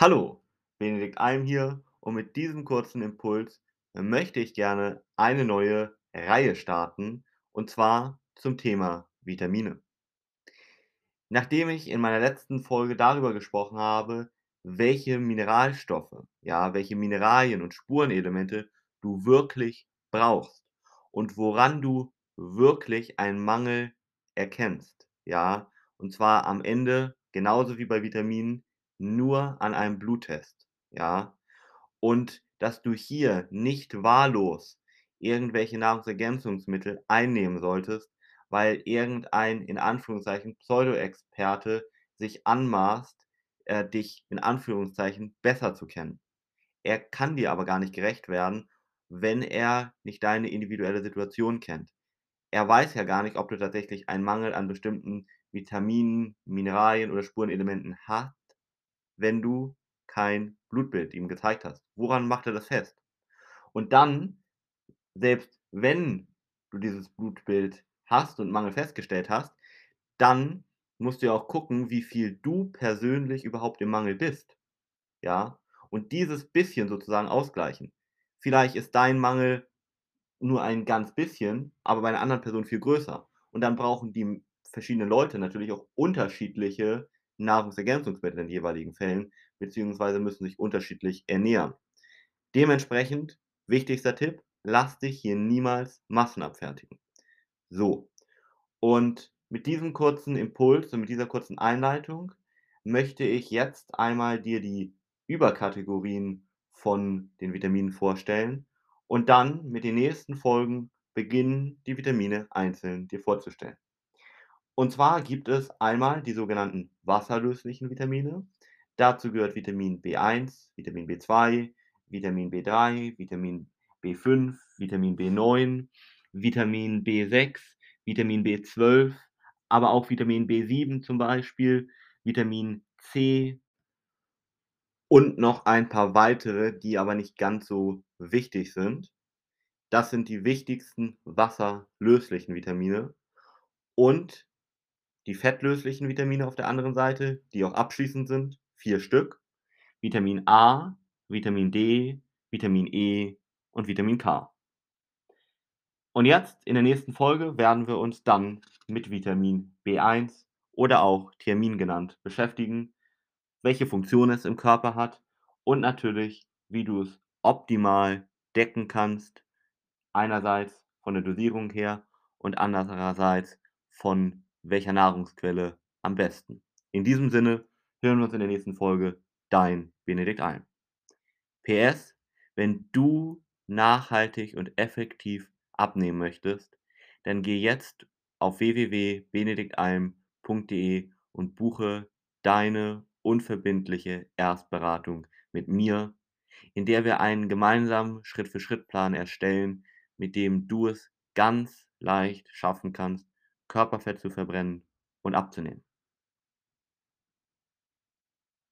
Hallo, Benedikt Alm hier und mit diesem kurzen Impuls möchte ich gerne eine neue Reihe starten und zwar zum Thema Vitamine. Nachdem ich in meiner letzten Folge darüber gesprochen habe, welche Mineralstoffe, ja, welche Mineralien und Spurenelemente du wirklich brauchst und woran du wirklich einen Mangel erkennst, ja, und zwar am Ende genauso wie bei Vitaminen nur an einem Bluttest, ja, und dass du hier nicht wahllos irgendwelche Nahrungsergänzungsmittel einnehmen solltest, weil irgendein, in Anführungszeichen, Pseudo-Experte sich anmaßt, äh, dich in Anführungszeichen besser zu kennen. Er kann dir aber gar nicht gerecht werden, wenn er nicht deine individuelle Situation kennt. Er weiß ja gar nicht, ob du tatsächlich einen Mangel an bestimmten Vitaminen, Mineralien oder Spurenelementen hast, wenn du kein Blutbild ihm gezeigt hast. Woran macht er das fest? Und dann, selbst wenn du dieses Blutbild hast und Mangel festgestellt hast, dann musst du ja auch gucken, wie viel du persönlich überhaupt im Mangel bist. Ja? Und dieses bisschen sozusagen ausgleichen. Vielleicht ist dein Mangel nur ein ganz bisschen, aber bei einer anderen Person viel größer. Und dann brauchen die verschiedenen Leute natürlich auch unterschiedliche Nahrungsergänzungsmittel in den jeweiligen Fällen, beziehungsweise müssen sich unterschiedlich ernähren. Dementsprechend, wichtigster Tipp, lass dich hier niemals Massen abfertigen. So, und mit diesem kurzen Impuls und mit dieser kurzen Einleitung möchte ich jetzt einmal dir die Überkategorien von den Vitaminen vorstellen und dann mit den nächsten Folgen beginnen, die Vitamine einzeln dir vorzustellen. Und zwar gibt es einmal die sogenannten wasserlöslichen Vitamine. Dazu gehört Vitamin B1, Vitamin B2, Vitamin B3, Vitamin B5, Vitamin B9, Vitamin B6, Vitamin B12, aber auch Vitamin B7 zum Beispiel, Vitamin C und noch ein paar weitere, die aber nicht ganz so wichtig sind. Das sind die wichtigsten wasserlöslichen Vitamine. Und die fettlöslichen Vitamine auf der anderen Seite, die auch abschließend sind, vier Stück. Vitamin A, Vitamin D, Vitamin E und Vitamin K. Und jetzt in der nächsten Folge werden wir uns dann mit Vitamin B1 oder auch Thiamin genannt beschäftigen, welche Funktion es im Körper hat und natürlich, wie du es optimal decken kannst, einerseits von der Dosierung her und andererseits von welcher Nahrungsquelle am besten. In diesem Sinne hören wir uns in der nächsten Folge. Dein Benedikt Alm. PS, wenn du nachhaltig und effektiv abnehmen möchtest, dann geh jetzt auf www.benediktalm.de und buche deine unverbindliche Erstberatung mit mir, in der wir einen gemeinsamen Schritt-für-Schritt-Plan erstellen, mit dem du es ganz leicht schaffen kannst, Körperfett zu verbrennen und abzunehmen.